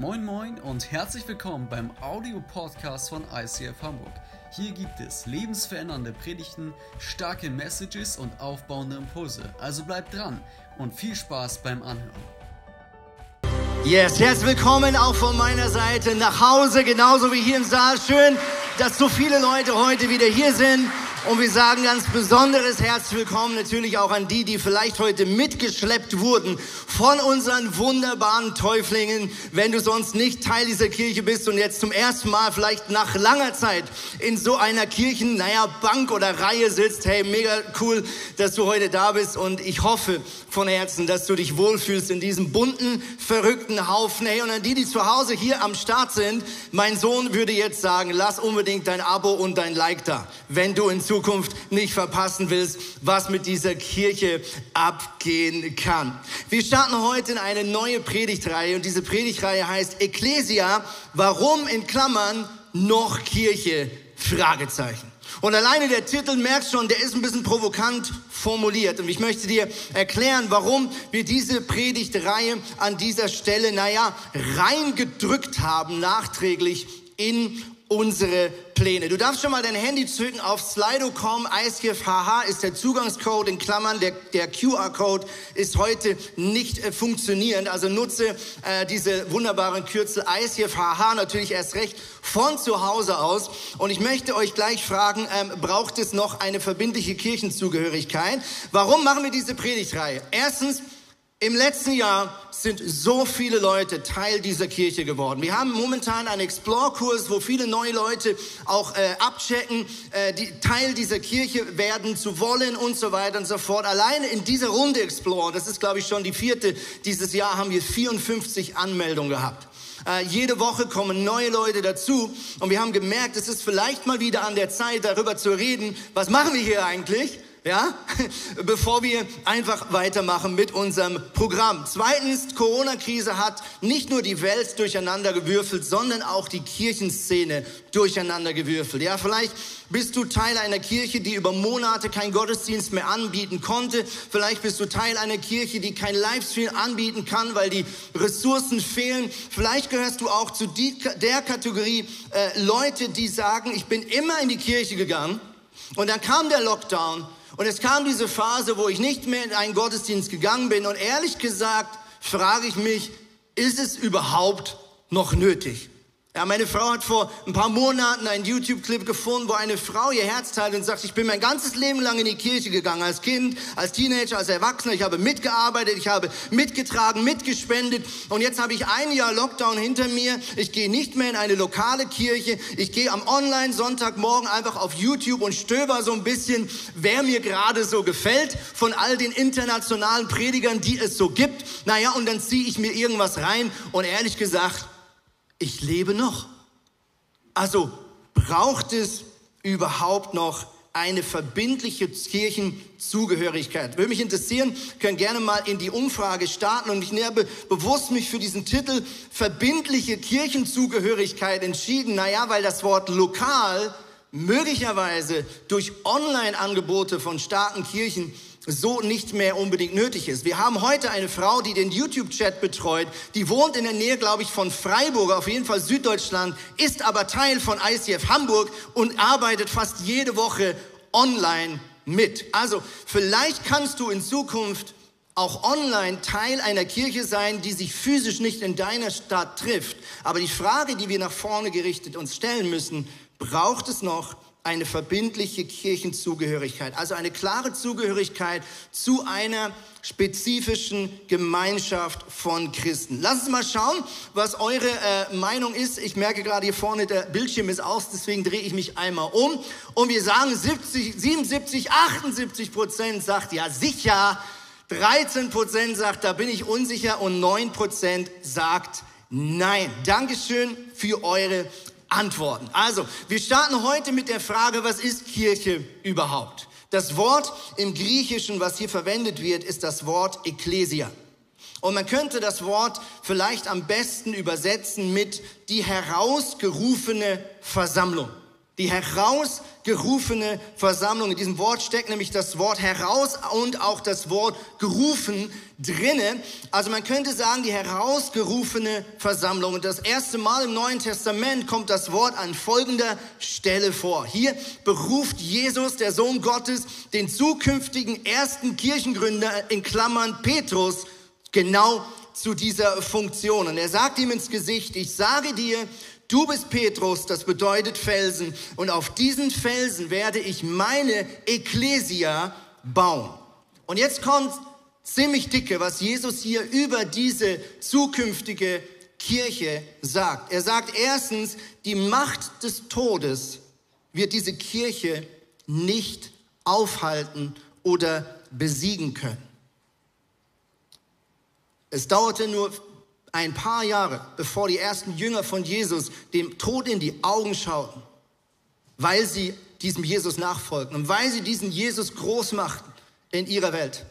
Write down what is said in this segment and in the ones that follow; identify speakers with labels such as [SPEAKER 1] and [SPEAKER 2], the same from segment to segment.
[SPEAKER 1] Moin Moin und herzlich willkommen beim Audio-Podcast von ICF Hamburg. Hier gibt es lebensverändernde Predigten, starke Messages und aufbauende Impulse. Also bleibt dran und viel Spaß beim Anhören.
[SPEAKER 2] Yes, herzlich willkommen auch von meiner Seite nach Hause, genauso wie hier im Saal. Schön, dass so viele Leute heute wieder hier sind. Und wir sagen ganz besonderes herzlich willkommen natürlich auch an die, die vielleicht heute mitgeschleppt wurden von unseren wunderbaren Täuflingen. Wenn du sonst nicht Teil dieser Kirche bist und jetzt zum ersten Mal vielleicht nach langer Zeit in so einer Kirchen, naja, Bank oder Reihe sitzt, hey, mega cool, dass du heute da bist und ich hoffe von Herzen, dass du dich wohlfühlst in diesem bunten, verrückten Haufen. Hey, und an die, die zu Hause hier am Start sind, mein Sohn würde jetzt sagen, lass unbedingt dein Abo und dein Like da, wenn du in Zukunft nicht verpassen willst, was mit dieser Kirche abgehen kann. Wir starten heute in eine neue Predigtreihe und diese Predigtreihe heißt Ecclesia, warum in Klammern noch Kirche? Fragezeichen. Und alleine der Titel merkst schon, der ist ein bisschen provokant formuliert. Und ich möchte dir erklären, warum wir diese Predigtreihe an dieser Stelle, naja, reingedrückt haben, nachträglich in unsere Pläne. Du darfst schon mal dein Handy zücken auf Slido.com. ICFHH ist der Zugangscode in Klammern. Der, der QR-Code ist heute nicht äh, funktionierend. Also nutze äh, diese wunderbaren Kürzel ICFHH natürlich erst recht von zu Hause aus. Und ich möchte euch gleich fragen, ähm, braucht es noch eine verbindliche Kirchenzugehörigkeit? Warum machen wir diese Predigtreihe? Erstens, im letzten Jahr sind so viele Leute Teil dieser Kirche geworden. Wir haben momentan einen Explore-Kurs, wo viele neue Leute auch äh, abchecken, äh, die Teil dieser Kirche werden zu wollen und so weiter und so fort. Alleine in dieser Runde Explore, das ist glaube ich schon die vierte dieses Jahr, haben wir 54 Anmeldungen gehabt. Äh, jede Woche kommen neue Leute dazu und wir haben gemerkt, es ist vielleicht mal wieder an der Zeit, darüber zu reden, was machen wir hier eigentlich? Ja, bevor wir einfach weitermachen mit unserem Programm. Zweitens, Corona-Krise hat nicht nur die Welt durcheinander gewürfelt, sondern auch die Kirchenszene durcheinander gewürfelt. Ja, vielleicht bist du Teil einer Kirche, die über Monate keinen Gottesdienst mehr anbieten konnte. Vielleicht bist du Teil einer Kirche, die kein Livestream anbieten kann, weil die Ressourcen fehlen. Vielleicht gehörst du auch zu die, der Kategorie äh, Leute, die sagen, ich bin immer in die Kirche gegangen und dann kam der Lockdown und es kam diese Phase, wo ich nicht mehr in einen Gottesdienst gegangen bin. Und ehrlich gesagt frage ich mich, ist es überhaupt noch nötig? Ja, meine Frau hat vor ein paar Monaten einen YouTube-Clip gefunden, wo eine Frau ihr Herz teilt und sagt, ich bin mein ganzes Leben lang in die Kirche gegangen, als Kind, als Teenager, als Erwachsener. Ich habe mitgearbeitet, ich habe mitgetragen, mitgespendet und jetzt habe ich ein Jahr Lockdown hinter mir. Ich gehe nicht mehr in eine lokale Kirche. Ich gehe am Online-Sonntagmorgen einfach auf YouTube und stöber so ein bisschen, wer mir gerade so gefällt von all den internationalen Predigern, die es so gibt. Naja, und dann ziehe ich mir irgendwas rein und ehrlich gesagt, ich lebe noch. Also braucht es überhaupt noch eine verbindliche Kirchenzugehörigkeit. Würde mich interessieren, können gerne mal in die Umfrage starten und ich habe bewusst mich für diesen Titel verbindliche Kirchenzugehörigkeit entschieden. Naja, weil das Wort lokal möglicherweise durch Online-Angebote von starken Kirchen so nicht mehr unbedingt nötig ist. Wir haben heute eine Frau, die den YouTube-Chat betreut, die wohnt in der Nähe, glaube ich, von Freiburg, auf jeden Fall Süddeutschland, ist aber Teil von ICF Hamburg und arbeitet fast jede Woche online mit. Also vielleicht kannst du in Zukunft auch online Teil einer Kirche sein, die sich physisch nicht in deiner Stadt trifft. Aber die Frage, die wir nach vorne gerichtet uns stellen müssen, braucht es noch eine verbindliche Kirchenzugehörigkeit, also eine klare Zugehörigkeit zu einer spezifischen Gemeinschaft von Christen. Lass uns mal schauen, was eure äh, Meinung ist. Ich merke gerade hier vorne, der Bildschirm ist aus, deswegen drehe ich mich einmal um. Und wir sagen 70, 77, 78 Prozent sagt ja sicher, 13 Prozent sagt, da bin ich unsicher und 9 Prozent sagt nein. Dankeschön für eure antworten. Also, wir starten heute mit der Frage, was ist Kirche überhaupt? Das Wort im Griechischen, was hier verwendet wird, ist das Wort Ekklesia. Und man könnte das Wort vielleicht am besten übersetzen mit die herausgerufene Versammlung. Die herausgerufene Versammlung. In diesem Wort steckt nämlich das Wort heraus und auch das Wort gerufen drinne. Also man könnte sagen, die herausgerufene Versammlung. Und das erste Mal im Neuen Testament kommt das Wort an folgender Stelle vor. Hier beruft Jesus, der Sohn Gottes, den zukünftigen ersten Kirchengründer in Klammern Petrus genau zu dieser Funktion. Und er sagt ihm ins Gesicht, ich sage dir, Du bist Petrus, das bedeutet Felsen. Und auf diesen Felsen werde ich meine Ekklesia bauen. Und jetzt kommt ziemlich dicke, was Jesus hier über diese zukünftige Kirche sagt. Er sagt erstens, die Macht des Todes wird diese Kirche nicht aufhalten oder besiegen können. Es dauerte nur ein paar Jahre bevor die ersten Jünger von Jesus dem Tod in die Augen schauten, weil sie diesem Jesus nachfolgten und weil sie diesen Jesus groß machten in ihrer Welt.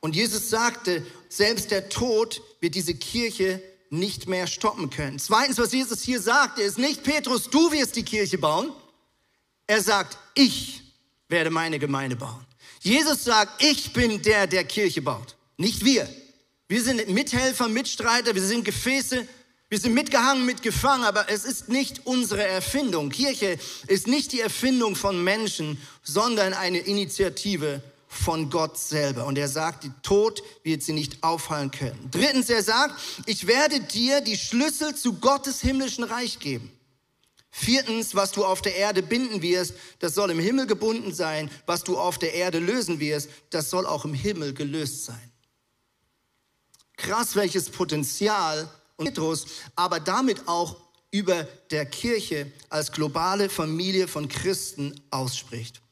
[SPEAKER 2] Und Jesus sagte, selbst der Tod wird diese Kirche nicht mehr stoppen können. Zweitens, was Jesus hier sagt, ist nicht, Petrus, du wirst die Kirche bauen. Er sagt, ich werde meine Gemeinde bauen. Jesus sagt, ich bin der, der Kirche baut, nicht wir. Wir sind Mithelfer, Mitstreiter, wir sind Gefäße, wir sind mitgehangen, mitgefangen, aber es ist nicht unsere Erfindung. Kirche ist nicht die Erfindung von Menschen, sondern eine Initiative von Gott selber. Und er sagt, die Tod wird sie nicht aufhalten können. Drittens, er sagt, ich werde dir die Schlüssel zu Gottes himmlischen Reich geben. Viertens, was du auf der Erde binden wirst, das soll im Himmel gebunden sein. Was du auf der Erde lösen wirst, das soll auch im Himmel gelöst sein. Krass, welches Potenzial und Petrus, aber damit auch über der Kirche als globale Familie von Christen ausspricht.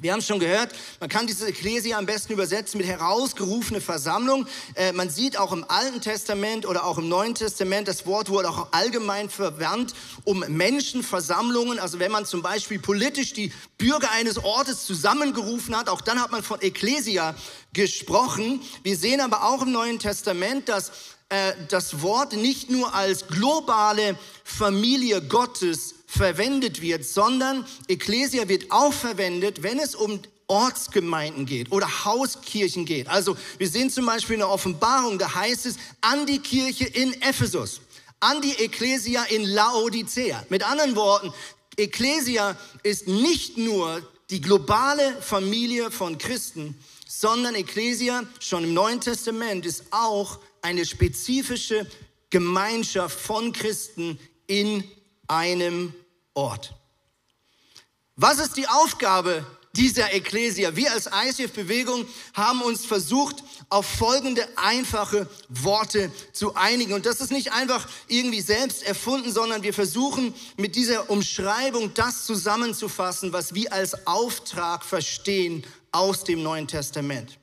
[SPEAKER 2] Wir haben es schon gehört, man kann diese Ekklesia am besten übersetzen mit herausgerufene Versammlung. Äh, man sieht auch im Alten Testament oder auch im Neuen Testament, das Wort wurde auch allgemein verwandt, um Menschenversammlungen. Also wenn man zum Beispiel politisch die Bürger eines Ortes zusammengerufen hat, auch dann hat man von Ekklesia gesprochen. Wir sehen aber auch im Neuen Testament, dass äh, das Wort nicht nur als globale Familie Gottes verwendet wird, sondern Ekklesia wird auch verwendet, wenn es um Ortsgemeinden geht oder Hauskirchen geht. Also wir sehen zum Beispiel in der Offenbarung, da heißt es an die Kirche in Ephesus, an die Ekklesia in Laodicea. Mit anderen Worten, Ekklesia ist nicht nur die globale Familie von Christen, sondern Ekklesia schon im Neuen Testament ist auch eine spezifische Gemeinschaft von Christen in einem Ort. Was ist die Aufgabe dieser Ekklesia? Wir als ICF-Bewegung haben uns versucht, auf folgende einfache Worte zu einigen. Und das ist nicht einfach irgendwie selbst erfunden, sondern wir versuchen mit dieser Umschreibung das zusammenzufassen, was wir als Auftrag verstehen aus dem Neuen Testament.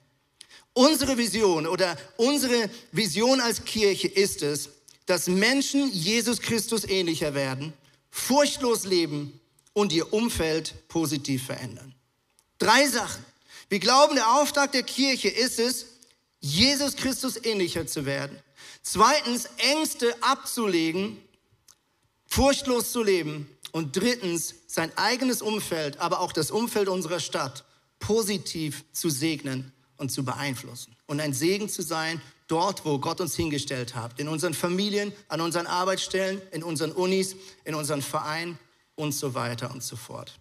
[SPEAKER 2] Unsere Vision oder unsere Vision als Kirche ist es, dass Menschen Jesus Christus ähnlicher werden, furchtlos leben und ihr Umfeld positiv verändern. Drei Sachen. Wir glauben, der Auftrag der Kirche ist es, Jesus Christus ähnlicher zu werden. Zweitens, Ängste abzulegen, furchtlos zu leben. Und drittens, sein eigenes Umfeld, aber auch das Umfeld unserer Stadt positiv zu segnen und zu beeinflussen und ein Segen zu sein dort, wo Gott uns hingestellt hat, in unseren Familien, an unseren Arbeitsstellen, in unseren Unis, in unseren Vereinen und so weiter und so fort.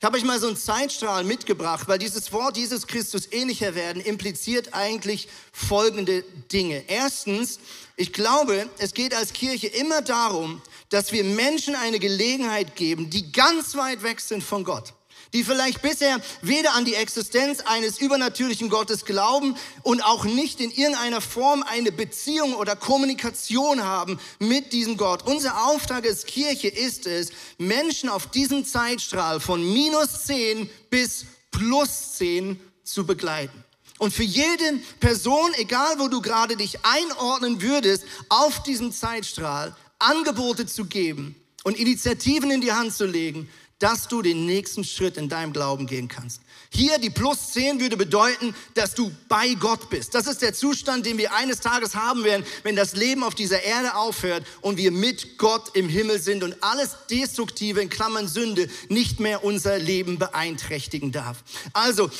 [SPEAKER 2] Ich habe euch mal so einen Zeitstrahl mitgebracht, weil dieses Wort Jesus Christus ähnlicher werden impliziert eigentlich folgende Dinge. Erstens, ich glaube, es geht als Kirche immer darum, dass wir Menschen eine Gelegenheit geben, die ganz weit weg sind von Gott die vielleicht bisher weder an die Existenz eines übernatürlichen Gottes glauben und auch nicht in irgendeiner Form eine Beziehung oder Kommunikation haben mit diesem Gott. Unser Auftrag als Kirche ist es, Menschen auf diesem Zeitstrahl von minus 10 bis plus 10 zu begleiten. Und für jede Person, egal wo du gerade dich einordnen würdest, auf diesem Zeitstrahl Angebote zu geben und Initiativen in die Hand zu legen, dass du den nächsten Schritt in deinem Glauben gehen kannst. Hier die Plus 10 würde bedeuten, dass du bei Gott bist. Das ist der Zustand, den wir eines Tages haben werden, wenn das Leben auf dieser Erde aufhört und wir mit Gott im Himmel sind und alles Destruktive, in Klammern Sünde, nicht mehr unser Leben beeinträchtigen darf. Also,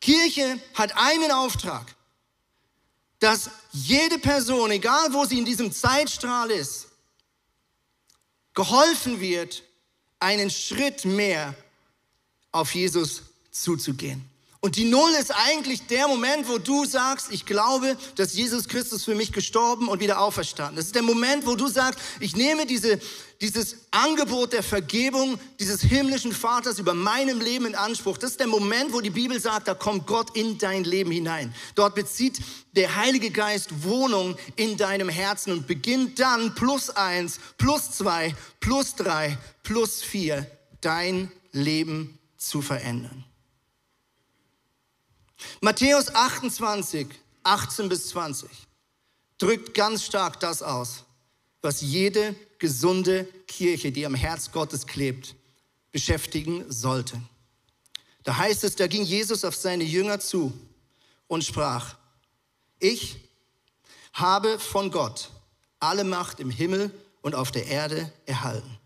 [SPEAKER 2] Kirche hat einen Auftrag, dass jede Person, egal wo sie in diesem Zeitstrahl ist, geholfen wird, einen Schritt mehr auf Jesus zuzugehen. Und die Null ist eigentlich der Moment, wo du sagst, ich glaube, dass Jesus Christus für mich gestorben und wieder auferstanden. Das ist der Moment, wo du sagst, ich nehme diese, dieses Angebot der Vergebung dieses himmlischen Vaters über meinem Leben in Anspruch. Das ist der Moment, wo die Bibel sagt, da kommt Gott in dein Leben hinein. Dort bezieht der Heilige Geist Wohnung in deinem Herzen und beginnt dann plus eins, plus zwei, plus drei, plus vier dein Leben zu verändern. Matthäus 28, 18 bis 20 drückt ganz stark das aus, was jede gesunde Kirche, die am Herz Gottes klebt, beschäftigen sollte. Da heißt es, da ging Jesus auf seine Jünger zu und sprach, ich habe von Gott alle Macht im Himmel und auf der Erde erhalten.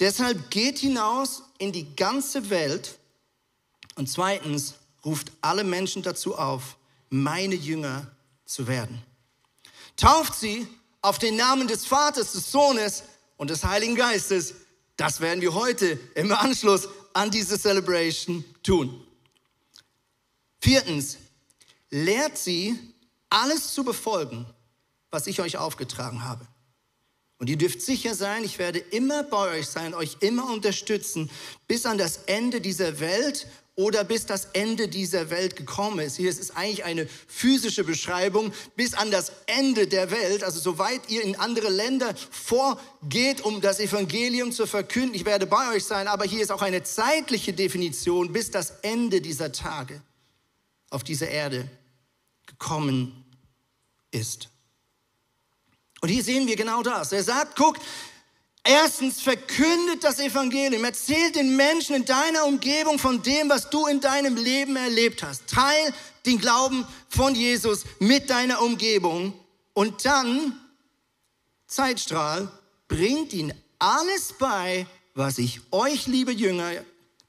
[SPEAKER 2] Deshalb geht hinaus in die ganze Welt und zweitens ruft alle Menschen dazu auf, meine Jünger zu werden. Tauft sie auf den Namen des Vaters, des Sohnes und des Heiligen Geistes. Das werden wir heute im Anschluss an diese Celebration tun. Viertens, lehrt sie, alles zu befolgen, was ich euch aufgetragen habe. Und ihr dürft sicher sein, ich werde immer bei euch sein, euch immer unterstützen, bis an das Ende dieser Welt oder bis das Ende dieser Welt gekommen ist. Hier ist es eigentlich eine physische Beschreibung, bis an das Ende der Welt, also soweit ihr in andere Länder vorgeht, um das Evangelium zu verkünden. Ich werde bei euch sein, aber hier ist auch eine zeitliche Definition, bis das Ende dieser Tage auf dieser Erde gekommen ist. Und hier sehen wir genau das. Er sagt, guck, Erstens, verkündet das Evangelium. Erzählt den Menschen in deiner Umgebung von dem, was du in deinem Leben erlebt hast. Teil den Glauben von Jesus mit deiner Umgebung. Und dann, Zeitstrahl, bringt ihnen alles bei, was ich euch, liebe Jünger,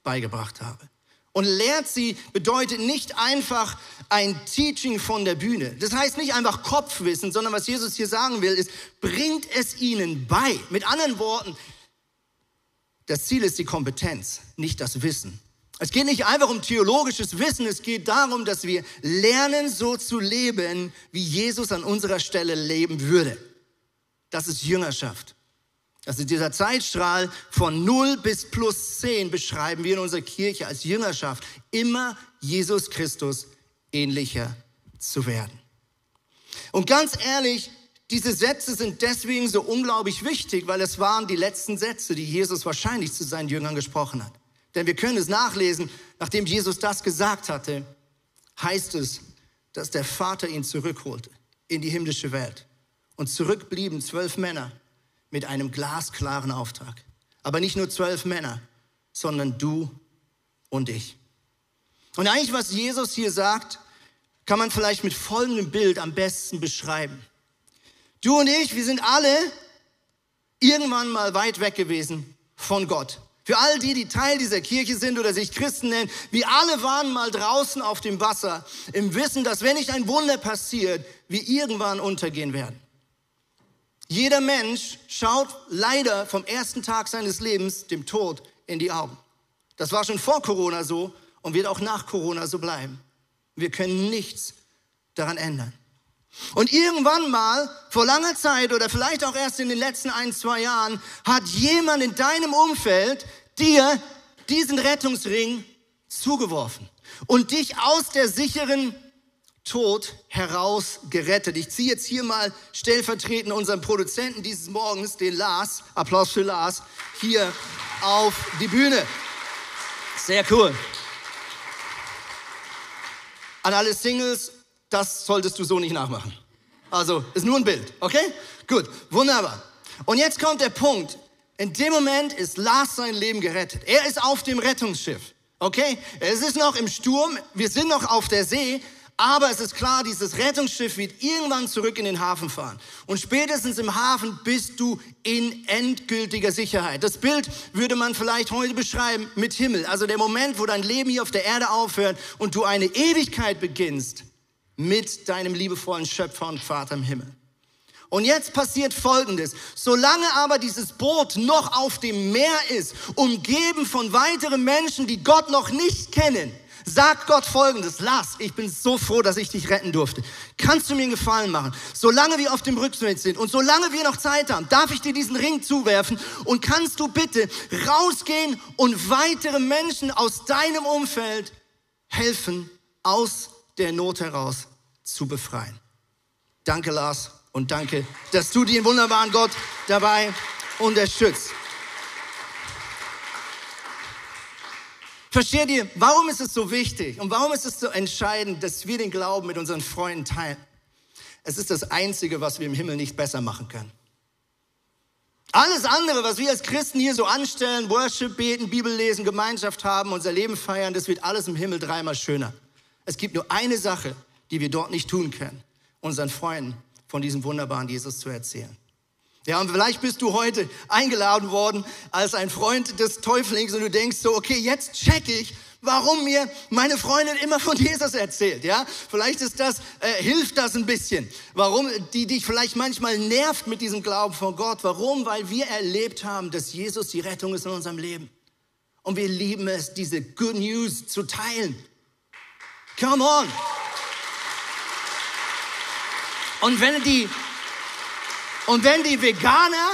[SPEAKER 2] beigebracht habe. Und lehrt sie bedeutet nicht einfach ein Teaching von der Bühne. Das heißt nicht einfach Kopfwissen, sondern was Jesus hier sagen will, ist, bringt es ihnen bei. Mit anderen Worten, das Ziel ist die Kompetenz, nicht das Wissen. Es geht nicht einfach um theologisches Wissen, es geht darum, dass wir lernen, so zu leben, wie Jesus an unserer Stelle leben würde. Das ist Jüngerschaft. Also dieser Zeitstrahl von 0 bis plus 10 beschreiben wir in unserer Kirche als Jüngerschaft, immer Jesus Christus ähnlicher zu werden. Und ganz ehrlich, diese Sätze sind deswegen so unglaublich wichtig, weil es waren die letzten Sätze, die Jesus wahrscheinlich zu seinen Jüngern gesprochen hat. Denn wir können es nachlesen, nachdem Jesus das gesagt hatte, heißt es, dass der Vater ihn zurückholte in die himmlische Welt. Und zurückblieben zwölf Männer, mit einem glasklaren Auftrag. Aber nicht nur zwölf Männer, sondern du und ich. Und eigentlich, was Jesus hier sagt, kann man vielleicht mit folgendem Bild am besten beschreiben. Du und ich, wir sind alle irgendwann mal weit weg gewesen von Gott. Für all die, die Teil dieser Kirche sind oder sich Christen nennen, wir alle waren mal draußen auf dem Wasser im Wissen, dass wenn nicht ein Wunder passiert, wir irgendwann untergehen werden. Jeder Mensch schaut leider vom ersten Tag seines Lebens dem Tod in die Augen. Das war schon vor Corona so und wird auch nach Corona so bleiben. Wir können nichts daran ändern. Und irgendwann mal, vor langer Zeit oder vielleicht auch erst in den letzten ein, zwei Jahren, hat jemand in deinem Umfeld dir diesen Rettungsring zugeworfen und dich aus der sicheren Tod heraus gerettet. Ich ziehe jetzt hier mal stellvertretend unseren Produzenten dieses Morgens, den Lars, Applaus für Lars, hier auf die Bühne. Sehr cool. An alle Singles, das solltest du so nicht nachmachen. Also, ist nur ein Bild, okay? Gut, wunderbar. Und jetzt kommt der Punkt. In dem Moment ist Lars sein Leben gerettet. Er ist auf dem Rettungsschiff. Okay? Es ist noch im Sturm, wir sind noch auf der See, aber es ist klar, dieses Rettungsschiff wird irgendwann zurück in den Hafen fahren. Und spätestens im Hafen bist du in endgültiger Sicherheit. Das Bild würde man vielleicht heute beschreiben mit Himmel. Also der Moment, wo dein Leben hier auf der Erde aufhört und du eine Ewigkeit beginnst mit deinem liebevollen Schöpfer und Vater im Himmel. Und jetzt passiert Folgendes. Solange aber dieses Boot noch auf dem Meer ist, umgeben von weiteren Menschen, die Gott noch nicht kennen, sagt Gott folgendes, Lars, ich bin so froh, dass ich dich retten durfte. Kannst du mir einen Gefallen machen? Solange wir auf dem Rückweg sind und solange wir noch Zeit haben, darf ich dir diesen Ring zuwerfen und kannst du bitte rausgehen und weitere Menschen aus deinem Umfeld helfen, aus der Not heraus zu befreien. Danke, Lars, und danke, dass du den wunderbaren Gott dabei unterstützt. Versteht ihr, warum ist es so wichtig und warum ist es so entscheidend, dass wir den Glauben mit unseren Freunden teilen? Es ist das Einzige, was wir im Himmel nicht besser machen können. Alles andere, was wir als Christen hier so anstellen, Worship, beten, Bibel lesen, Gemeinschaft haben, unser Leben feiern, das wird alles im Himmel dreimal schöner. Es gibt nur eine Sache, die wir dort nicht tun können, unseren Freunden von diesem wunderbaren Jesus zu erzählen. Ja, und vielleicht bist du heute eingeladen worden als ein Freund des Täuflings und du denkst so, okay, jetzt check ich, warum mir meine Freundin immer von Jesus erzählt, ja? Vielleicht ist das, äh, hilft das ein bisschen. Warum die dich vielleicht manchmal nervt mit diesem Glauben von Gott. Warum? Weil wir erlebt haben, dass Jesus die Rettung ist in unserem Leben. Und wir lieben es, diese Good News zu teilen. Come on! Und wenn die und wenn die Veganer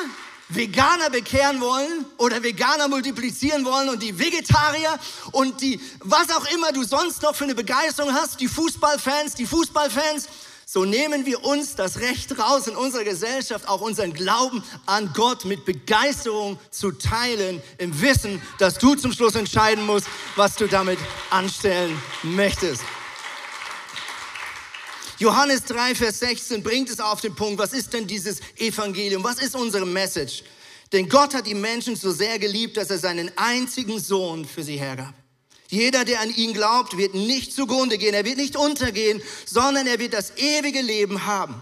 [SPEAKER 2] Veganer bekehren wollen oder Veganer multiplizieren wollen und die Vegetarier und die, was auch immer du sonst noch für eine Begeisterung hast, die Fußballfans, die Fußballfans, so nehmen wir uns das Recht raus in unserer Gesellschaft, auch unseren Glauben an Gott mit Begeisterung zu teilen, im Wissen, dass du zum Schluss entscheiden musst, was du damit anstellen möchtest. Johannes 3, Vers 16 bringt es auf den Punkt, was ist denn dieses Evangelium? Was ist unsere Message? Denn Gott hat die Menschen so sehr geliebt, dass er seinen einzigen Sohn für sie hergab. Jeder, der an ihn glaubt, wird nicht zugrunde gehen, er wird nicht untergehen, sondern er wird das ewige Leben haben.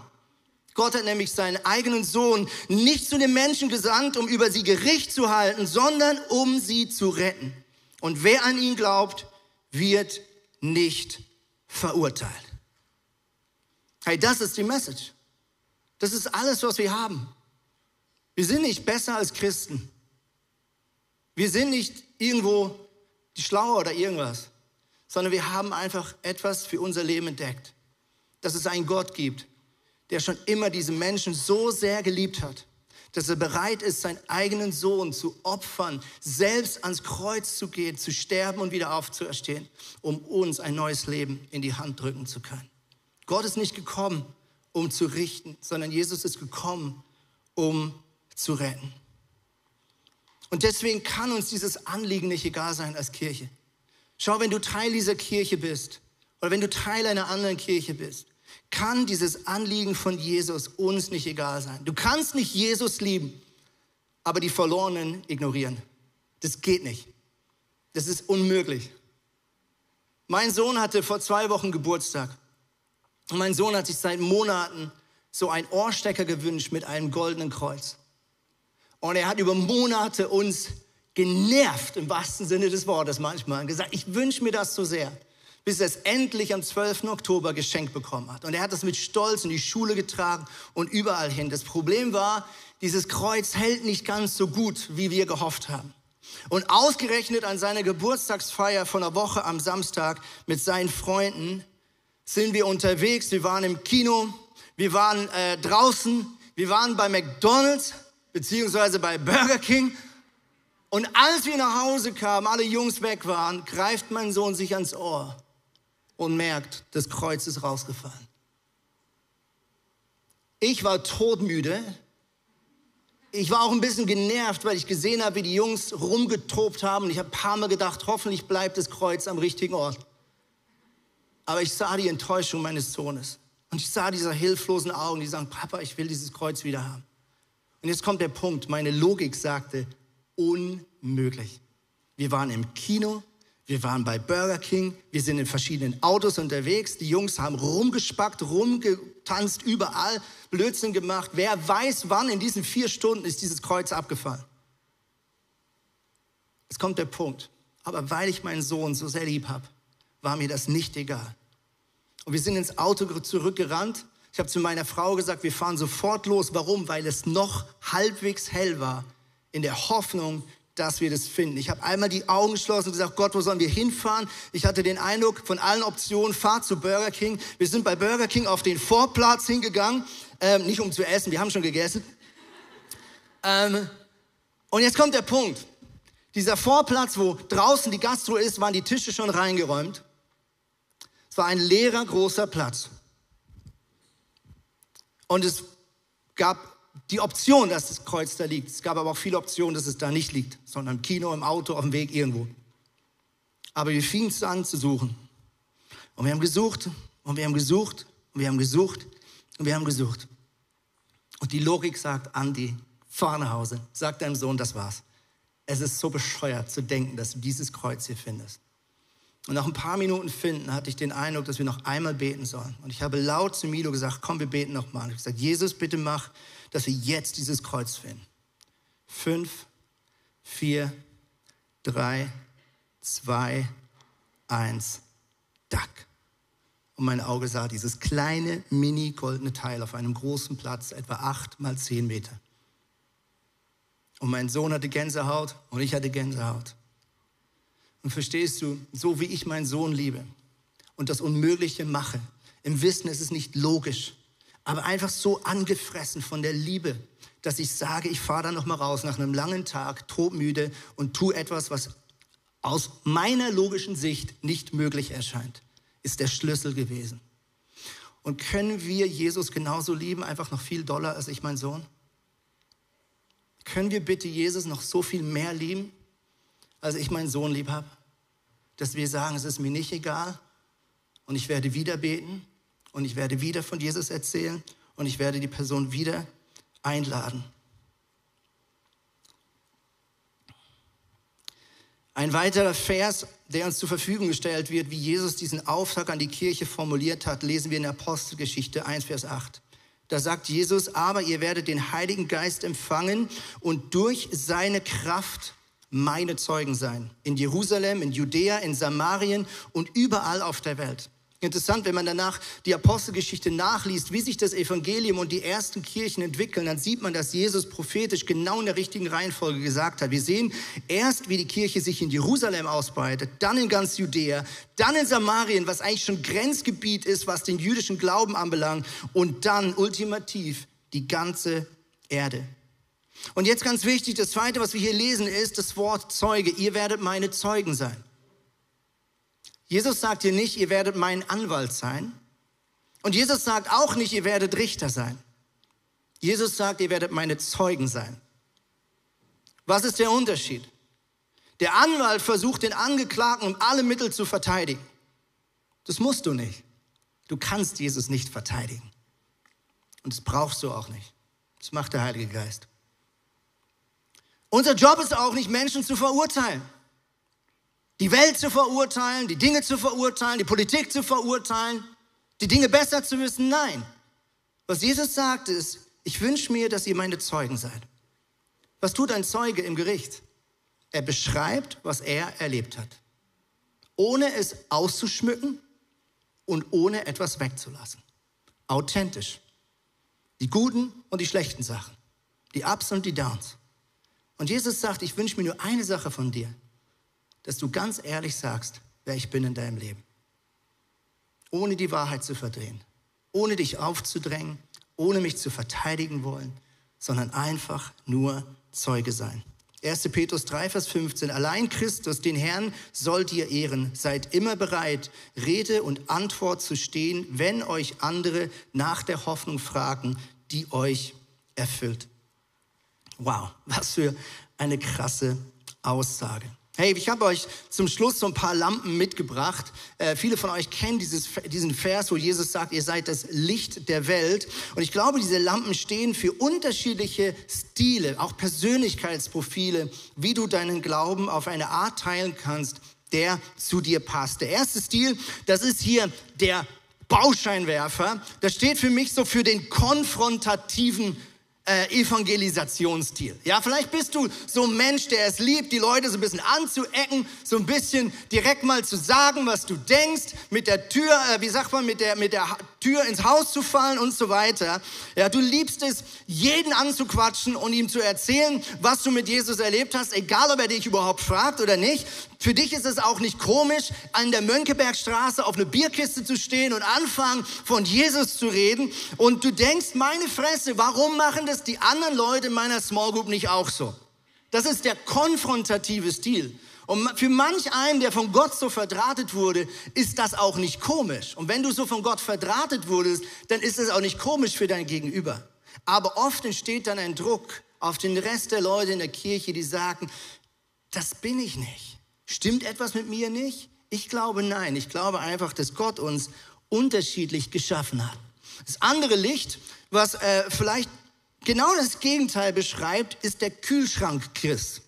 [SPEAKER 2] Gott hat nämlich seinen eigenen Sohn nicht zu den Menschen gesandt, um über sie Gericht zu halten, sondern um sie zu retten. Und wer an ihn glaubt, wird nicht verurteilt. Hey, das ist die Message. Das ist alles, was wir haben. Wir sind nicht besser als Christen. Wir sind nicht irgendwo die Schlauer oder irgendwas, sondern wir haben einfach etwas für unser Leben entdeckt. Dass es einen Gott gibt, der schon immer diese Menschen so sehr geliebt hat, dass er bereit ist, seinen eigenen Sohn zu opfern, selbst ans Kreuz zu gehen, zu sterben und wieder aufzuerstehen, um uns ein neues Leben in die Hand drücken zu können. Gott ist nicht gekommen, um zu richten, sondern Jesus ist gekommen, um zu retten. Und deswegen kann uns dieses Anliegen nicht egal sein als Kirche. Schau, wenn du Teil dieser Kirche bist oder wenn du Teil einer anderen Kirche bist, kann dieses Anliegen von Jesus uns nicht egal sein. Du kannst nicht Jesus lieben, aber die Verlorenen ignorieren. Das geht nicht. Das ist unmöglich. Mein Sohn hatte vor zwei Wochen Geburtstag. Und mein Sohn hat sich seit Monaten so einen Ohrstecker gewünscht mit einem goldenen Kreuz. Und er hat über Monate uns genervt, im wahrsten Sinne des Wortes manchmal, und gesagt, ich wünsche mir das so sehr, bis er es endlich am 12. Oktober geschenkt bekommen hat. Und er hat das mit Stolz in die Schule getragen und überall hin. Das Problem war, dieses Kreuz hält nicht ganz so gut, wie wir gehofft haben. Und ausgerechnet an seiner Geburtstagsfeier von der Woche am Samstag mit seinen Freunden sind wir unterwegs, wir waren im Kino, wir waren äh, draußen, wir waren bei McDonald's beziehungsweise bei Burger King. Und als wir nach Hause kamen, alle Jungs weg waren, greift mein Sohn sich ans Ohr und merkt, das Kreuz ist rausgefallen. Ich war todmüde. Ich war auch ein bisschen genervt, weil ich gesehen habe, wie die Jungs rumgetobt haben. Und ich habe ein paar Mal gedacht, hoffentlich bleibt das Kreuz am richtigen Ort. Aber ich sah die Enttäuschung meines Sohnes. Und ich sah diese hilflosen Augen, die sagen, Papa, ich will dieses Kreuz wieder haben. Und jetzt kommt der Punkt, meine Logik sagte, unmöglich. Wir waren im Kino, wir waren bei Burger King, wir sind in verschiedenen Autos unterwegs, die Jungs haben rumgespackt, rumgetanzt, überall Blödsinn gemacht. Wer weiß, wann in diesen vier Stunden ist dieses Kreuz abgefallen. Jetzt kommt der Punkt. Aber weil ich meinen Sohn so sehr lieb habe, war mir das nicht egal. Und wir sind ins Auto zurückgerannt. Ich habe zu meiner Frau gesagt, wir fahren sofort los. Warum? Weil es noch halbwegs hell war, in der Hoffnung, dass wir das finden. Ich habe einmal die Augen geschlossen und gesagt, Gott, wo sollen wir hinfahren? Ich hatte den Eindruck von allen Optionen, fahr zu Burger King. Wir sind bei Burger King auf den Vorplatz hingegangen, ähm, nicht um zu essen, wir haben schon gegessen. Ähm, und jetzt kommt der Punkt. Dieser Vorplatz, wo draußen die Gastro ist, waren die Tische schon reingeräumt. Es war ein leerer, großer Platz. Und es gab die Option, dass das Kreuz da liegt. Es gab aber auch viele Optionen, dass es da nicht liegt, sondern im Kino, im Auto, auf dem Weg irgendwo. Aber wir fingen es an zu suchen. Und wir haben gesucht und wir haben gesucht und wir haben gesucht und wir haben gesucht. Und die Logik sagt, Andi, fahr nach Hause, sag deinem Sohn, das war's. Es ist so bescheuert zu denken, dass du dieses Kreuz hier findest. Und nach ein paar Minuten finden hatte ich den Eindruck, dass wir noch einmal beten sollen. Und ich habe laut zu Milo gesagt, komm, wir beten noch mal. Und ich habe gesagt, Jesus, bitte mach, dass wir jetzt dieses Kreuz finden. Fünf, vier, drei, zwei, eins, Dack. Und mein Auge sah dieses kleine, mini goldene Teil auf einem großen Platz, etwa acht mal zehn Meter. Und mein Sohn hatte Gänsehaut und ich hatte Gänsehaut. Und verstehst du, so wie ich meinen Sohn liebe und das Unmögliche mache, im Wissen, es ist nicht logisch, aber einfach so angefressen von der Liebe, dass ich sage, ich fahre da noch mal raus nach einem langen Tag, todmüde und tu etwas, was aus meiner logischen Sicht nicht möglich erscheint, ist der Schlüssel gewesen. Und können wir Jesus genauso lieben, einfach noch viel doller als ich mein Sohn? Können wir bitte Jesus noch so viel mehr lieben, als ich meinen Sohn lieb habe? Dass wir sagen, es ist mir nicht egal und ich werde wieder beten und ich werde wieder von Jesus erzählen und ich werde die Person wieder einladen. Ein weiterer Vers, der uns zur Verfügung gestellt wird, wie Jesus diesen Auftrag an die Kirche formuliert hat, lesen wir in Apostelgeschichte 1, Vers 8. Da sagt Jesus, aber ihr werdet den Heiligen Geist empfangen und durch seine Kraft meine Zeugen sein. In Jerusalem, in Judäa, in Samarien und überall auf der Welt. Interessant, wenn man danach die Apostelgeschichte nachliest, wie sich das Evangelium und die ersten Kirchen entwickeln, dann sieht man, dass Jesus prophetisch genau in der richtigen Reihenfolge gesagt hat. Wir sehen erst, wie die Kirche sich in Jerusalem ausbreitet, dann in ganz Judäa, dann in Samarien, was eigentlich schon Grenzgebiet ist, was den jüdischen Glauben anbelangt, und dann ultimativ die ganze Erde. Und jetzt ganz wichtig, das Zweite, was wir hier lesen, ist das Wort Zeuge. Ihr werdet meine Zeugen sein. Jesus sagt hier nicht, ihr werdet mein Anwalt sein. Und Jesus sagt auch nicht, ihr werdet Richter sein. Jesus sagt, ihr werdet meine Zeugen sein. Was ist der Unterschied? Der Anwalt versucht den Angeklagten um alle Mittel zu verteidigen. Das musst du nicht. Du kannst Jesus nicht verteidigen. Und das brauchst du auch nicht. Das macht der Heilige Geist. Unser Job ist auch nicht, Menschen zu verurteilen die Welt zu verurteilen, die Dinge zu verurteilen, die Politik zu verurteilen, die Dinge besser zu wissen. Nein. Was Jesus sagt ist, ich wünsche mir, dass ihr meine Zeugen seid. Was tut ein Zeuge im Gericht? Er beschreibt, was er erlebt hat, ohne es auszuschmücken und ohne etwas wegzulassen. Authentisch. Die guten und die schlechten Sachen, die Ups und die Downs. Und Jesus sagt, ich wünsche mir nur eine Sache von dir, dass du ganz ehrlich sagst, wer ich bin in deinem Leben. Ohne die Wahrheit zu verdrehen, ohne dich aufzudrängen, ohne mich zu verteidigen wollen, sondern einfach nur Zeuge sein. 1. Petrus 3, Vers 15. Allein Christus, den Herrn, sollt ihr ehren. Seid immer bereit, Rede und Antwort zu stehen, wenn euch andere nach der Hoffnung fragen, die euch erfüllt. Wow, was für eine krasse Aussage. Hey, ich habe euch zum Schluss so ein paar Lampen mitgebracht. Äh, viele von euch kennen dieses, diesen Vers, wo Jesus sagt, ihr seid das Licht der Welt. Und ich glaube, diese Lampen stehen für unterschiedliche Stile, auch Persönlichkeitsprofile, wie du deinen Glauben auf eine Art teilen kannst, der zu dir passt. Der erste Stil, das ist hier der Bauscheinwerfer. Das steht für mich so für den konfrontativen äh, Evangelisationsstil. Ja, vielleicht bist du so ein Mensch, der es liebt, die Leute so ein bisschen anzuecken, so ein bisschen direkt mal zu sagen, was du denkst, mit der Tür, äh, wie sagt man, mit der, mit der Tür ins Haus zu fallen und so weiter. Ja, du liebst es, jeden anzuquatschen und ihm zu erzählen, was du mit Jesus erlebt hast, egal ob er dich überhaupt fragt oder nicht. Für dich ist es auch nicht komisch, an der Mönckebergstraße auf eine Bierkiste zu stehen und anfangen, von Jesus zu reden. Und du denkst, meine Fresse, warum machen das die anderen Leute in meiner Small Group nicht auch so? Das ist der konfrontative Stil. Und für manch einen, der von Gott so verdrahtet wurde, ist das auch nicht komisch. Und wenn du so von Gott verdrahtet wurdest, dann ist es auch nicht komisch für dein Gegenüber. Aber oft entsteht dann ein Druck auf den Rest der Leute in der Kirche, die sagen, das bin ich nicht. Stimmt etwas mit mir nicht? Ich glaube nein. Ich glaube einfach, dass Gott uns unterschiedlich geschaffen hat. Das andere Licht, was äh, vielleicht genau das Gegenteil beschreibt, ist der Kühlschrank Chris.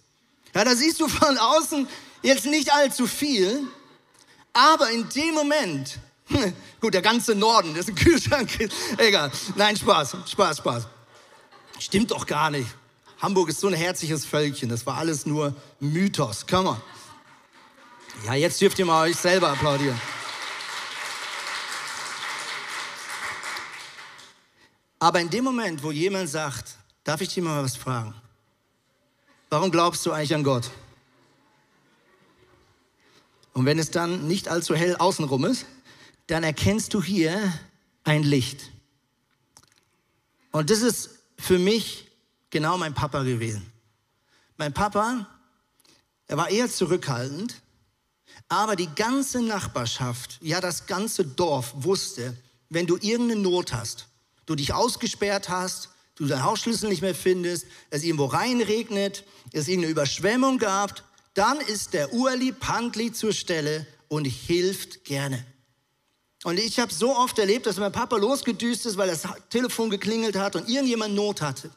[SPEAKER 2] Ja, da siehst du von außen jetzt nicht allzu viel, aber in dem Moment, gut, der ganze Norden, das ist ein Kühlschrank, egal. Nein, Spaß, Spaß, Spaß. Stimmt doch gar nicht. Hamburg ist so ein herzliches Völkchen, das war alles nur Mythos. Come on. Ja, jetzt dürft ihr mal euch selber applaudieren. Aber in dem Moment, wo jemand sagt, darf ich dir mal was fragen? Warum glaubst du eigentlich an Gott? Und wenn es dann nicht allzu hell außenrum ist, dann erkennst du hier ein Licht. Und das ist für mich genau mein Papa gewesen. Mein Papa, er war eher zurückhaltend, aber die ganze Nachbarschaft, ja das ganze Dorf wusste, wenn du irgendeine Not hast, du dich ausgesperrt hast, du deinen Hausschlüssel nicht mehr findest, es irgendwo reinregnet, es irgendeine Überschwemmung gab, dann ist der Urli Pantli zur Stelle und hilft gerne. Und ich habe so oft erlebt, dass mein Papa losgedüst ist, weil das Telefon geklingelt hat und irgendjemand Not hatte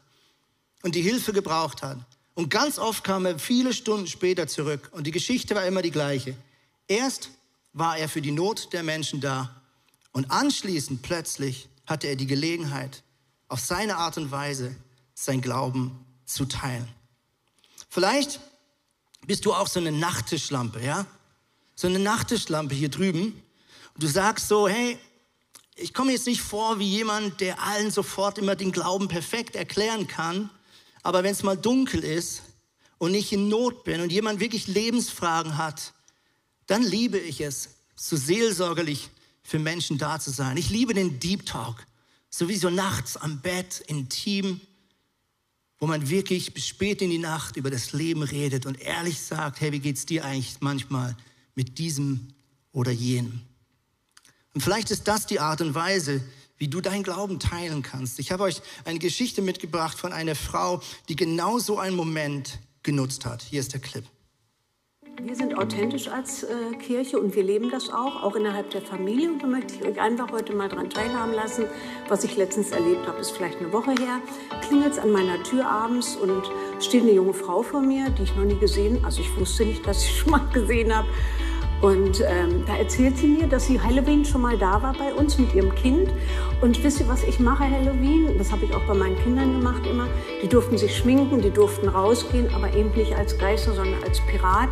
[SPEAKER 2] und die Hilfe gebraucht hat. Und ganz oft kam er viele Stunden später zurück und die Geschichte war immer die gleiche. Erst war er für die Not der Menschen da und anschließend plötzlich hatte er die Gelegenheit, auf seine Art und Weise sein Glauben zu teilen. Vielleicht bist du auch so eine Nachttischlampe, ja? So eine Nachttischlampe hier drüben. Und du sagst so, hey, ich komme jetzt nicht vor wie jemand, der allen sofort immer den Glauben perfekt erklären kann. Aber wenn es mal dunkel ist und ich in Not bin und jemand wirklich Lebensfragen hat, dann liebe ich es, so seelsorgerlich für Menschen da zu sein. Ich liebe den Deep Talk, sowieso nachts am Bett, intim, wo man wirklich bis spät in die Nacht über das Leben redet und ehrlich sagt, hey, wie geht's dir eigentlich manchmal mit diesem oder jenem? Und vielleicht ist das die Art und Weise, wie du deinen Glauben teilen kannst. Ich habe euch eine Geschichte mitgebracht von einer Frau, die genau so einen Moment genutzt hat. Hier ist der Clip.
[SPEAKER 3] Wir sind authentisch als äh, Kirche und wir leben das auch, auch innerhalb der Familie. Und da möchte ich euch einfach heute mal daran teilhaben lassen. Was ich letztens erlebt habe, ist vielleicht eine Woche her. Klingelt es an meiner Tür abends und steht eine junge Frau vor mir, die ich noch nie gesehen Also ich wusste nicht, dass ich schon mal gesehen habe. Und ähm, da erzählt sie mir, dass sie Halloween schon mal da war bei uns mit ihrem Kind. Und wisst ihr, was ich mache Halloween? Das habe ich auch bei meinen Kindern gemacht immer. Die durften sich schminken, die durften rausgehen, aber eben nicht als Geister, sondern als Pirat.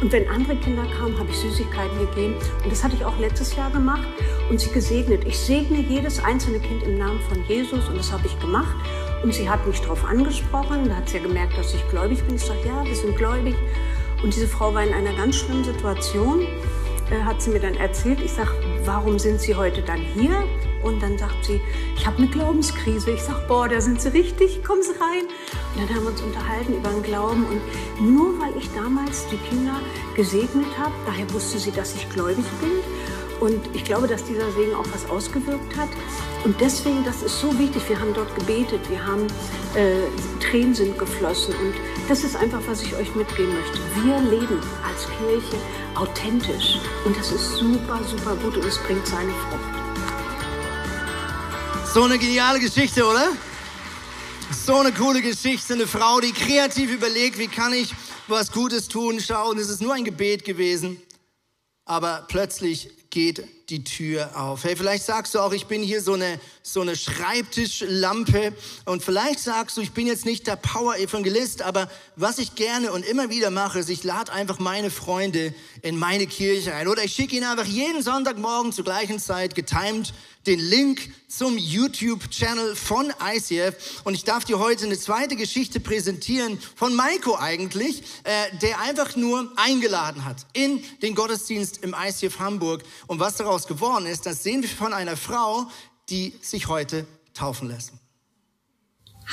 [SPEAKER 3] Und wenn andere Kinder kamen, habe ich Süßigkeiten gegeben. Und das hatte ich auch letztes Jahr gemacht und sie gesegnet. Ich segne jedes einzelne Kind im Namen von Jesus und das habe ich gemacht. Und sie hat mich darauf angesprochen. Da hat sie ja gemerkt, dass ich gläubig bin. Ich sage, ja, wir sind gläubig. Und diese Frau war in einer ganz schlimmen Situation. Äh, hat sie mir dann erzählt. Ich sage, warum sind Sie heute dann hier? Und dann sagt sie, ich habe eine Glaubenskrise. Ich sage, boah, da sind Sie richtig, kommen Sie rein. Und dann haben wir uns unterhalten über den Glauben. Und nur weil ich damals die Kinder gesegnet habe, daher wusste sie, dass ich gläubig bin. Und ich glaube, dass dieser Segen auch was ausgewirkt hat. Und deswegen, das ist so wichtig. Wir haben dort gebetet, wir haben äh, Tränen sind geflossen. Und das ist einfach, was ich euch mitgeben möchte. Wir leben als Kirche authentisch. Und das ist super, super gut und es bringt seine Frucht.
[SPEAKER 2] So eine geniale Geschichte, oder? So eine coole Geschichte. Eine Frau, die kreativ überlegt, wie kann ich was Gutes tun. Schauen, es ist nur ein Gebet gewesen. Aber plötzlich geht die Tür auf. Hey, vielleicht sagst du auch, ich bin hier so eine, so eine Schreibtischlampe und vielleicht sagst du, ich bin jetzt nicht der Power-Evangelist, aber was ich gerne und immer wieder mache, ist, ich lade einfach meine Freunde in meine Kirche ein oder ich schicke ihnen einfach jeden Sonntagmorgen zur gleichen Zeit getimed den Link zum YouTube-Channel von ICF. Und ich darf dir heute eine zweite Geschichte präsentieren von Maiko eigentlich, äh, der einfach nur eingeladen hat in den Gottesdienst im ICF Hamburg. Und was daraus daraus geworden ist, das sehen wir von einer Frau, die sich heute taufen lässt.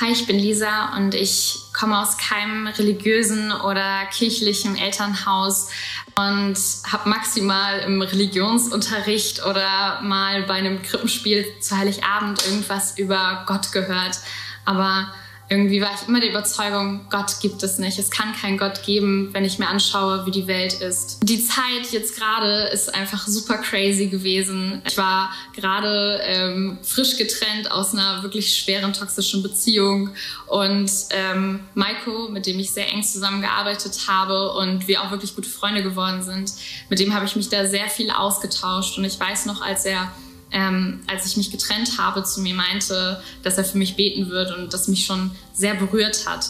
[SPEAKER 4] Hi, ich bin Lisa und ich komme aus keinem religiösen oder kirchlichen Elternhaus und habe maximal im Religionsunterricht oder mal bei einem Krippenspiel zu Heiligabend irgendwas über Gott gehört. Aber irgendwie war ich immer der Überzeugung, Gott gibt es nicht. Es kann keinen Gott geben, wenn ich mir anschaue, wie die Welt ist. Die Zeit jetzt gerade ist einfach super crazy gewesen. Ich war gerade ähm, frisch getrennt aus einer wirklich schweren toxischen Beziehung und ähm, Maiko, mit dem ich sehr eng zusammengearbeitet habe und wir auch wirklich gute Freunde geworden sind, mit dem habe ich mich da sehr viel ausgetauscht und ich weiß noch, als er ähm, als ich mich getrennt habe, zu mir meinte, dass er für mich beten wird und das mich schon sehr berührt hat.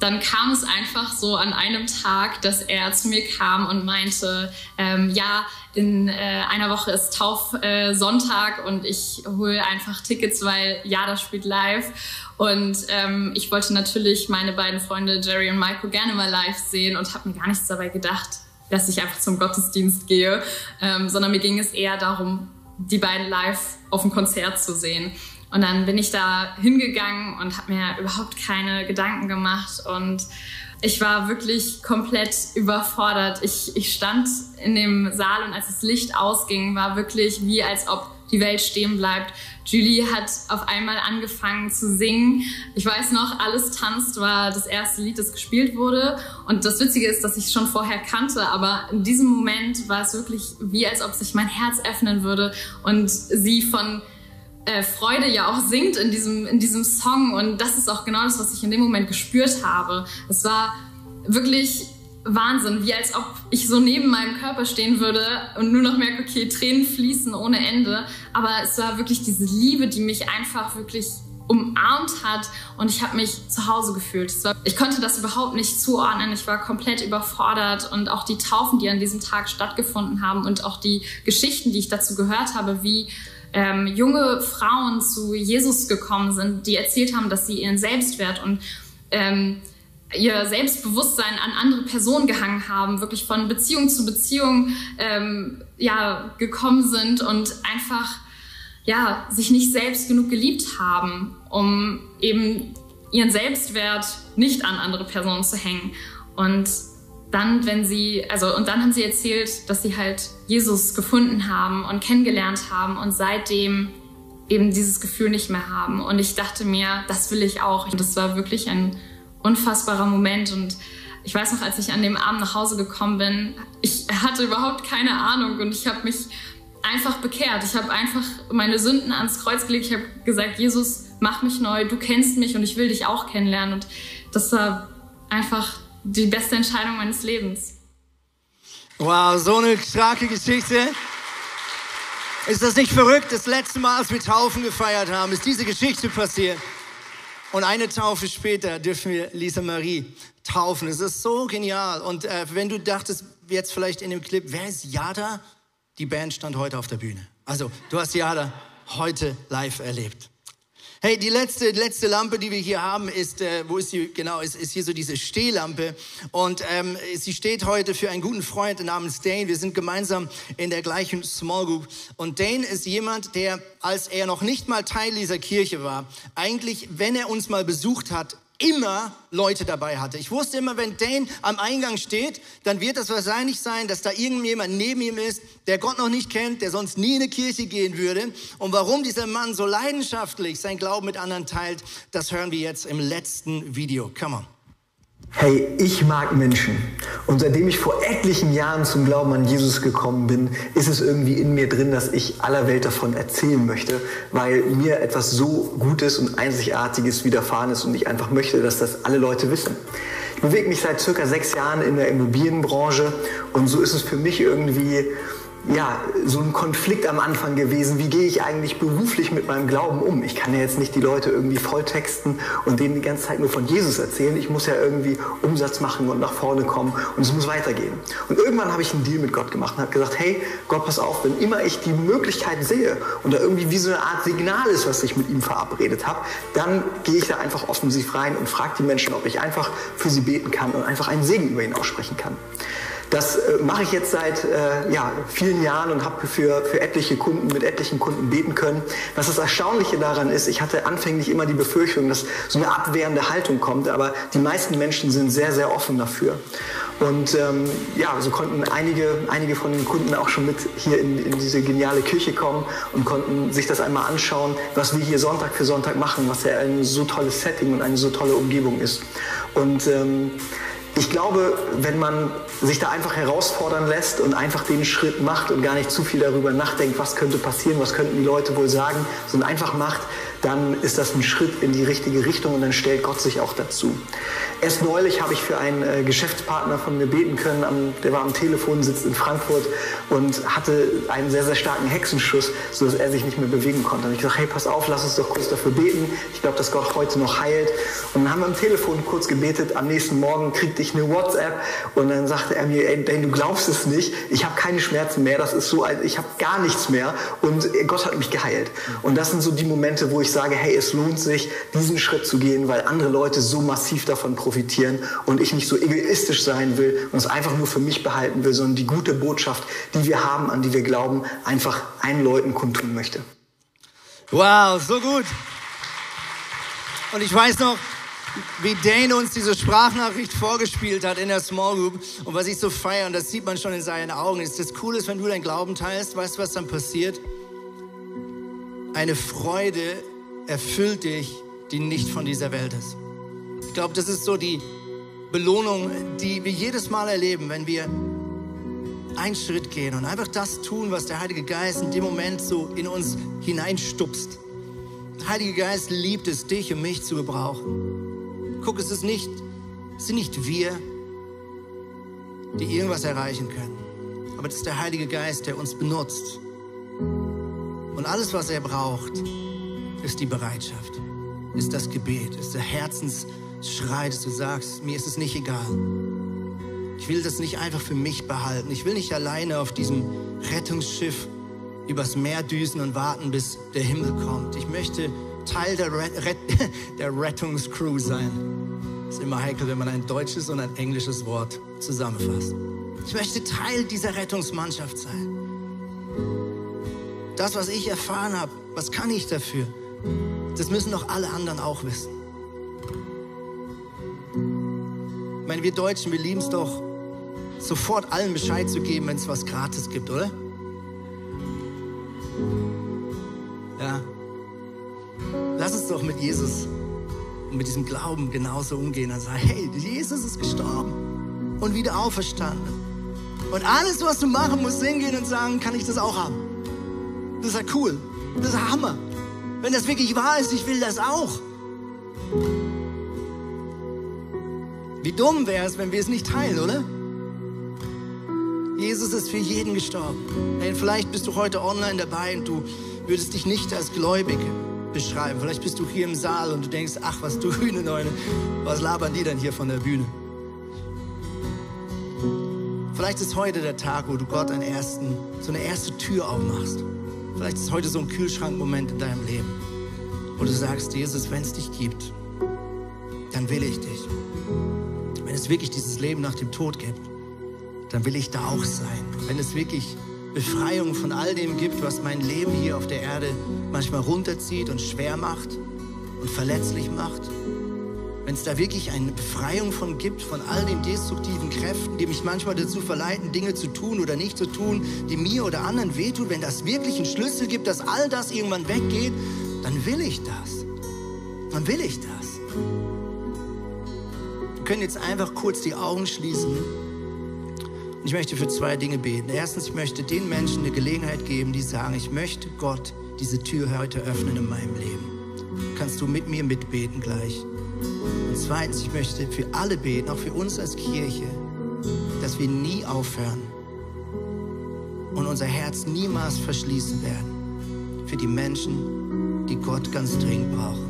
[SPEAKER 4] Dann kam es einfach so an einem Tag, dass er zu mir kam und meinte, ähm, ja, in äh, einer Woche ist Taufsonntag äh, und ich hole einfach Tickets, weil Jada spielt live. Und ähm, ich wollte natürlich meine beiden Freunde Jerry und Michael gerne mal live sehen und habe mir gar nichts dabei gedacht, dass ich einfach zum Gottesdienst gehe, ähm, sondern mir ging es eher darum, die beiden live auf dem Konzert zu sehen. Und dann bin ich da hingegangen und habe mir überhaupt keine Gedanken gemacht und ich war wirklich komplett überfordert. Ich, ich stand in dem Saal und als das Licht ausging, war wirklich wie als ob die Welt stehen bleibt. Julie hat auf einmal angefangen zu singen. Ich weiß noch, Alles tanzt war das erste Lied, das gespielt wurde. Und das Witzige ist, dass ich es schon vorher kannte, aber in diesem Moment war es wirklich wie, als ob sich mein Herz öffnen würde und sie von äh, Freude ja auch singt in diesem, in diesem Song. Und das ist auch genau das, was ich in dem Moment gespürt habe. Es war wirklich Wahnsinn, wie als ob ich so neben meinem Körper stehen würde und nur noch merke, okay, Tränen fließen ohne Ende. Aber es war wirklich diese Liebe, die mich einfach wirklich umarmt hat und ich habe mich zu Hause gefühlt. Ich konnte das überhaupt nicht zuordnen. Ich war komplett überfordert und auch die Taufen, die an diesem Tag stattgefunden haben und auch die Geschichten, die ich dazu gehört habe, wie ähm, junge Frauen zu Jesus gekommen sind, die erzählt haben, dass sie ihren Selbstwert und ähm, ihr Selbstbewusstsein an andere Personen gehangen haben, wirklich von Beziehung zu Beziehung ähm, ja, gekommen sind und einfach ja, sich nicht selbst genug geliebt haben, um eben ihren Selbstwert nicht an andere Personen zu hängen. Und dann, wenn sie, also, und dann haben sie erzählt, dass sie halt Jesus gefunden haben und kennengelernt haben und seitdem eben dieses Gefühl nicht mehr haben. Und ich dachte mir, das will ich auch. Und das war wirklich ein unfassbarer Moment und ich weiß noch, als ich an dem Abend nach Hause gekommen bin, ich hatte überhaupt keine Ahnung und ich habe mich einfach bekehrt. Ich habe einfach meine Sünden ans Kreuz gelegt. Ich habe gesagt, Jesus, mach mich neu, du kennst mich und ich will dich auch kennenlernen. Und das war einfach die beste Entscheidung meines Lebens.
[SPEAKER 2] Wow, so eine starke Geschichte. Ist das nicht verrückt? Das letzte Mal, als wir Taufen gefeiert haben, ist diese Geschichte passiert. Und eine Taufe später dürfen wir Lisa Marie taufen. Es ist so genial. Und äh, wenn du dachtest, jetzt vielleicht in dem Clip, wer ist Yada? Die Band stand heute auf der Bühne. Also, du hast Yada heute live erlebt. Hey, die letzte, letzte Lampe, die wir hier haben, ist, äh, wo ist sie? Genau, ist, ist hier so diese Stehlampe. Und ähm, sie steht heute für einen guten Freund namens Dane. Wir sind gemeinsam in der gleichen Small Group. Und Dane ist jemand, der, als er noch nicht mal Teil dieser Kirche war, eigentlich, wenn er uns mal besucht hat, immer Leute dabei hatte. Ich wusste immer, wenn Dane am Eingang steht, dann wird es wahrscheinlich sein, dass da irgendjemand neben ihm ist, der Gott noch nicht kennt, der sonst nie in eine Kirche gehen würde. Und warum dieser Mann so leidenschaftlich sein Glauben mit anderen teilt, das hören wir jetzt im letzten Video. Come on.
[SPEAKER 5] Hey, ich mag Menschen. Und seitdem ich vor etlichen Jahren zum Glauben an Jesus gekommen bin, ist es irgendwie in mir drin, dass ich aller Welt davon erzählen möchte, weil mir etwas so Gutes und Einzigartiges widerfahren ist und ich einfach möchte, dass das alle Leute wissen. Ich bewege mich seit circa sechs Jahren in der Immobilienbranche und so ist es für mich irgendwie ja, so ein Konflikt am Anfang gewesen. Wie gehe ich eigentlich beruflich mit meinem Glauben um? Ich kann ja jetzt nicht die Leute irgendwie volltexten und denen die ganze Zeit nur von Jesus erzählen. Ich muss ja irgendwie Umsatz machen und nach vorne kommen und es muss weitergehen. Und irgendwann habe ich einen Deal mit Gott gemacht und habe gesagt, hey, Gott, pass auf, wenn immer ich die Möglichkeit sehe und da irgendwie wie so eine Art Signal ist, was ich mit ihm verabredet habe, dann gehe ich da einfach offensiv rein und frage die Menschen, ob ich einfach für sie beten kann und einfach einen Segen über ihn aussprechen kann. Das äh, mache ich jetzt seit äh, ja, vielen Jahren und habe für, für etliche Kunden, mit etlichen Kunden beten können. Was das Erstaunliche daran ist, ich hatte anfänglich immer die Befürchtung, dass so eine abwehrende Haltung kommt, aber die meisten Menschen sind sehr, sehr offen dafür. Und ähm, ja, so konnten einige, einige von den Kunden auch schon mit hier in, in diese geniale Kirche kommen und konnten sich das einmal anschauen, was wir hier Sonntag für Sonntag machen, was ja ein so tolles Setting und eine so tolle Umgebung ist. Und ähm, ich glaube, wenn man sich da einfach herausfordern lässt und einfach den Schritt macht und gar nicht zu viel darüber nachdenkt, was könnte passieren, was könnten die Leute wohl sagen, sondern einfach macht, dann ist das ein Schritt in die richtige Richtung und dann stellt Gott sich auch dazu. Erst neulich habe ich für einen äh, Geschäftspartner von mir beten können, der war am Telefon, sitzt in Frankfurt und hatte einen sehr, sehr starken Hexenschuss, sodass er sich nicht mehr bewegen konnte. Und ich gesagt, hey, pass auf, lass uns doch kurz dafür beten. Ich glaube, dass Gott heute noch heilt. Und dann haben wir am Telefon kurz gebetet. Am nächsten Morgen kriegte ich eine WhatsApp und dann sagte er mir, ey, du glaubst es nicht, ich habe keine Schmerzen mehr, das ist so, ich habe gar nichts mehr und Gott hat mich geheilt. Und das sind so die Momente, wo ich sage, hey, es lohnt sich, diesen Schritt zu gehen, weil andere Leute so massiv davon profitieren und ich nicht so egoistisch sein will und es einfach nur für mich behalten will, sondern die gute Botschaft, die wir haben, an die wir glauben, einfach allen Leuten kundtun möchte.
[SPEAKER 2] Wow, so gut. Und ich weiß noch, wie Dane uns diese Sprachnachricht vorgespielt hat in der Small Group und was ich so feiere, und das sieht man schon in seinen Augen, ist das Coole ist, wenn du deinen Glauben teilst, weißt du, was dann passiert? Eine Freude erfüllt dich, die nicht von dieser Welt ist. Ich glaube, das ist so die Belohnung, die wir jedes Mal erleben, wenn wir einen Schritt gehen und einfach das tun, was der Heilige Geist in dem Moment so in uns hineinstupst. Der Heilige Geist liebt es, dich und mich zu gebrauchen. Guck, es ist nicht, es sind nicht wir, die irgendwas erreichen können. Aber es ist der Heilige Geist, der uns benutzt. Und alles, was er braucht, ist die Bereitschaft, ist das Gebet, ist der Herzensschrei, dass du sagst, mir ist es nicht egal. Ich will das nicht einfach für mich behalten. Ich will nicht alleine auf diesem Rettungsschiff übers Meer düsen und warten, bis der Himmel kommt. Ich möchte Teil der, Ret der Rettungscrew sein. Ist immer heikel, wenn man ein deutsches und ein englisches Wort zusammenfasst. Ich möchte Teil dieser Rettungsmannschaft sein. Das, was ich erfahren habe, was kann ich dafür? Das müssen doch alle anderen auch wissen. Ich meine, wir Deutschen, wir lieben es doch, sofort allen Bescheid zu geben, wenn es was gratis gibt, oder? Ja. Lass uns doch mit Jesus und mit diesem Glauben genauso umgehen und sagen, hey, Jesus ist gestorben und wieder auferstanden. Und alles, was du machen musst, hingehen und sagen, kann ich das auch haben. Das ist ja cool. Das ist Hammer. Wenn das wirklich wahr ist, ich will das auch. Wie dumm wäre es, wenn wir es nicht teilen, oder? Jesus ist für jeden gestorben. Hey, vielleicht bist du heute online dabei und du würdest dich nicht als gläubig beschreiben. Vielleicht bist du hier im Saal und du denkst, ach, was du Hühne Neune, was labern die denn hier von der Bühne? Vielleicht ist heute der Tag, wo du Gott einen ersten, so eine erste Tür aufmachst. Vielleicht ist heute so ein Kühlschrankmoment in deinem Leben, wo du sagst, Jesus, wenn es dich gibt, dann will ich dich. Wenn es wirklich dieses Leben nach dem Tod gibt, dann will ich da auch sein. Wenn es wirklich Befreiung von all dem gibt, was mein Leben hier auf der Erde manchmal runterzieht und schwer macht und verletzlich macht, wenn es da wirklich eine Befreiung von gibt, von all den destruktiven Kräften, die mich manchmal dazu verleiten, Dinge zu tun oder nicht zu tun, die mir oder anderen wehtun, wenn das wirklich einen Schlüssel gibt, dass all das irgendwann weggeht, dann will ich das. Dann will ich das. Wir können jetzt einfach kurz die Augen schließen. Und ich möchte für zwei Dinge beten. Erstens, ich möchte den Menschen eine Gelegenheit geben, die sagen, ich möchte Gott diese Tür heute öffnen in meinem Leben. Kannst du mit mir mitbeten gleich? Und zweitens, ich möchte für alle beten, auch für uns als Kirche, dass wir nie aufhören und unser Herz niemals verschließen werden für die Menschen, die Gott ganz dringend brauchen.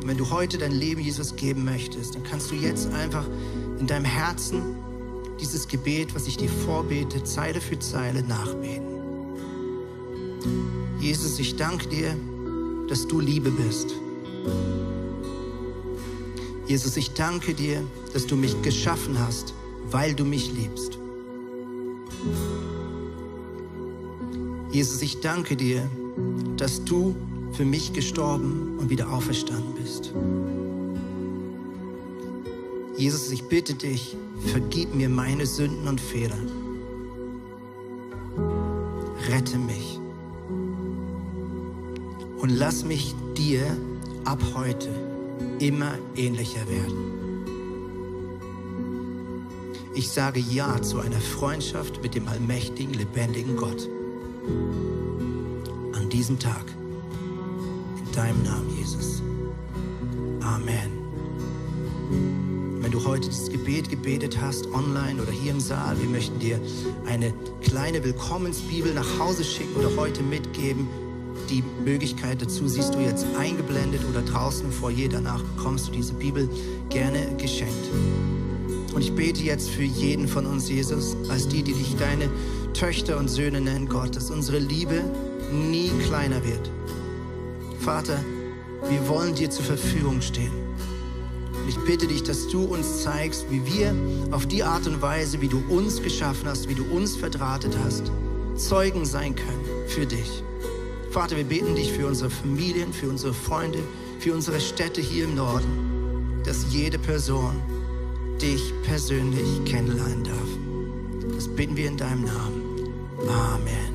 [SPEAKER 2] Und wenn du heute dein Leben Jesus geben möchtest, dann kannst du jetzt einfach in deinem Herzen dieses Gebet, was ich dir vorbete, Zeile für Zeile nachbeten. Jesus, ich danke dir, dass du Liebe bist. Jesus, ich danke dir, dass du mich geschaffen hast, weil du mich liebst. Jesus, ich danke dir, dass du für mich gestorben und wieder auferstanden bist. Jesus, ich bitte dich, vergib mir meine Sünden und Fehler. Rette mich und lass mich dir ab heute immer ähnlicher werden. Ich sage Ja zu einer Freundschaft mit dem allmächtigen, lebendigen Gott. An diesem Tag. In deinem Namen, Jesus. Amen. Wenn du heute dieses Gebet gebetet hast, online oder hier im Saal, wir möchten dir eine kleine Willkommensbibel nach Hause schicken oder heute mitgeben die Möglichkeit dazu siehst du jetzt eingeblendet oder draußen vor jeder Danach bekommst du diese Bibel gerne geschenkt. Und ich bete jetzt für jeden von uns, Jesus, als die, die dich deine Töchter und Söhne nennen, Gott, dass unsere Liebe nie kleiner wird. Vater, wir wollen dir zur Verfügung stehen. Und ich bitte dich, dass du uns zeigst, wie wir auf die Art und Weise, wie du uns geschaffen hast, wie du uns verdrahtet hast, Zeugen sein können für dich. Vater, wir beten dich für unsere Familien, für unsere Freunde, für unsere Städte hier im Norden, dass jede Person dich persönlich kennenlernen darf. Das bitten wir in deinem Namen. Amen.